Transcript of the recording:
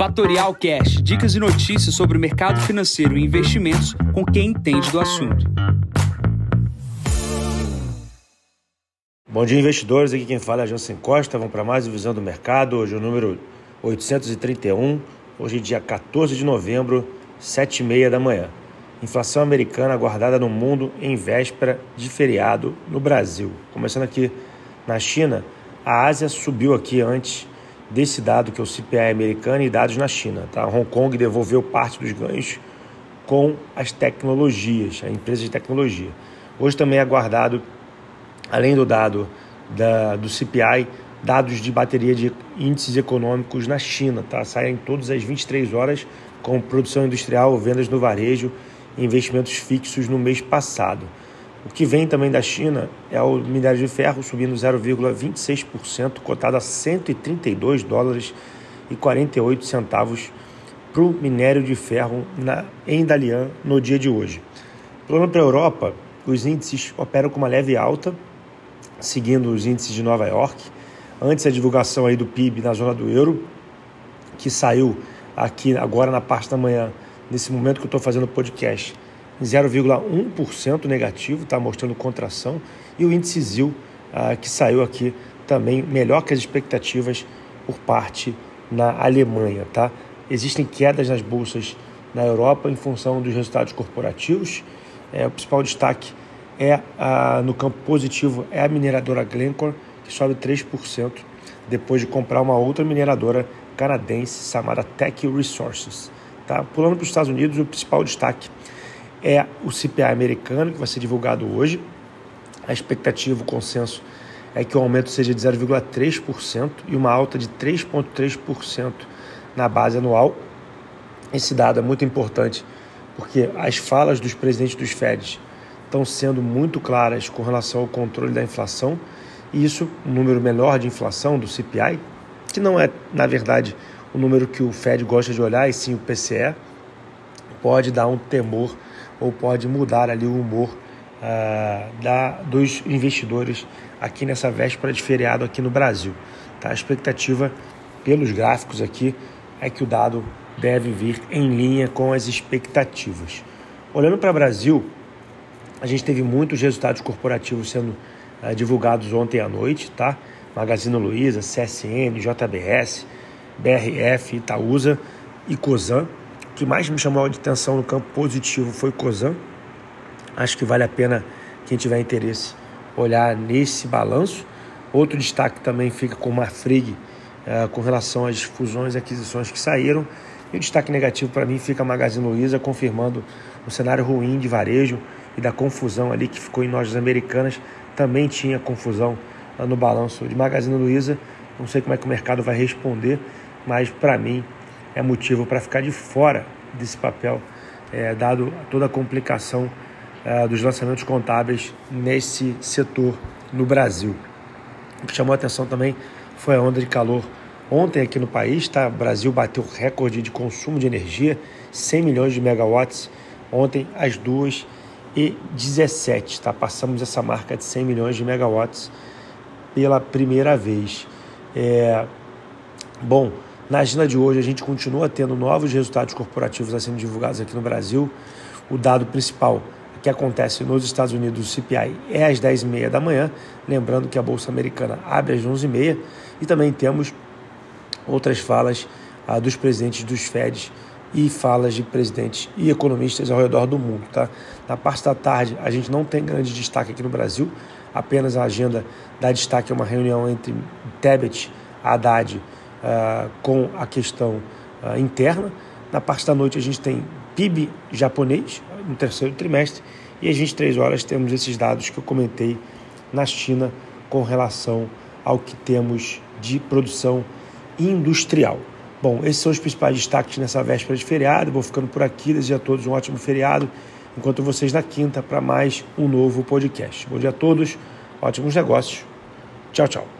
Fatorial Cash, dicas e notícias sobre o mercado financeiro e investimentos com quem entende do assunto. Bom dia, investidores. Aqui quem fala é Jansen Costa. Vamos para mais uma visão do mercado. Hoje é o número 831. Hoje é dia 14 de novembro, 7h30 da manhã. Inflação americana aguardada no mundo em véspera de feriado no Brasil. Começando aqui na China, a Ásia subiu aqui antes desse dado que é o CPI americano e dados na China. Tá? Hong Kong devolveu parte dos ganhos com as tecnologias, a empresa de tecnologia. Hoje também é aguardado, além do dado da, do CPI, dados de bateria de índices econômicos na China. Tá? Saem todas as 23 horas com produção industrial, vendas no varejo investimentos fixos no mês passado. O que vem também da China é o minério de ferro subindo 0,26%, cotado a 132 dólares e 48 centavos para o minério de ferro na, em Dalian no dia de hoje. Plano para a Europa, os índices operam com uma leve alta, seguindo os índices de Nova York. Antes a divulgação aí do PIB na zona do euro, que saiu aqui agora na parte da manhã, nesse momento que eu estou fazendo o podcast, 0,1% negativo, está mostrando contração, e o índice ZIL, ah, que saiu aqui também melhor que as expectativas por parte na Alemanha. Tá? Existem quedas nas bolsas na Europa em função dos resultados corporativos. É, o principal destaque é ah, no campo positivo é a mineradora Glencore, que sobe 3% depois de comprar uma outra mineradora canadense chamada Tech Resources. Tá? Pulando para os Estados Unidos, o principal destaque é o CPI americano, que vai ser divulgado hoje. A expectativa, o consenso, é que o aumento seja de 0,3% e uma alta de 3,3% na base anual. Esse dado é muito importante porque as falas dos presidentes dos FEDs estão sendo muito claras com relação ao controle da inflação e isso, um número menor de inflação do CPI, que não é, na verdade, o número que o Fed gosta de olhar, e sim o PCE, pode dar um temor ou pode mudar ali o humor uh, da, dos investidores aqui nessa véspera de feriado aqui no Brasil. Tá? A expectativa pelos gráficos aqui é que o dado deve vir em linha com as expectativas. Olhando para o Brasil, a gente teve muitos resultados corporativos sendo uh, divulgados ontem à noite, tá? Magazine Luiza, CSN, JBS, BRF, Itaúsa e Cosan que mais me chamou a atenção no campo positivo foi Cosan. Acho que vale a pena quem tiver interesse olhar nesse balanço. Outro destaque também fica com Marfrig uh, com relação às fusões e aquisições que saíram. E o destaque negativo para mim fica a Magazine Luiza, confirmando o cenário ruim de varejo e da confusão ali que ficou em lojas americanas. Também tinha confusão uh, no balanço de Magazine Luiza. Não sei como é que o mercado vai responder, mas para mim é motivo para ficar de fora desse papel, é, dado toda a complicação é, dos lançamentos contábeis nesse setor no Brasil. O que chamou a atenção também foi a onda de calor ontem aqui no país. Tá? O Brasil bateu recorde de consumo de energia, 100 milhões de megawatts, ontem às 2 e 17 tá? Passamos essa marca de 100 milhões de megawatts pela primeira vez. É... Bom, na agenda de hoje, a gente continua tendo novos resultados corporativos a sendo divulgados aqui no Brasil. O dado principal que acontece nos Estados Unidos, o CPI, é às 10h30 da manhã. Lembrando que a Bolsa Americana abre às 11h30. E também temos outras falas ah, dos presidentes dos FEDs e falas de presidentes e economistas ao redor do mundo. Tá? Na parte da tarde, a gente não tem grande destaque aqui no Brasil, apenas a agenda dá destaque a uma reunião entre Tebet, Haddad uh, com a questão uh, interna. Na parte da noite a gente tem PIB japonês no terceiro trimestre e às 23 horas temos esses dados que eu comentei na China com relação ao que temos de produção industrial. Bom, esses são os principais destaques nessa véspera de feriado. Vou ficando por aqui, desejo a todos um ótimo feriado. Enquanto vocês na quinta para mais um novo podcast. Bom dia a todos, ótimos negócios. Tchau, tchau.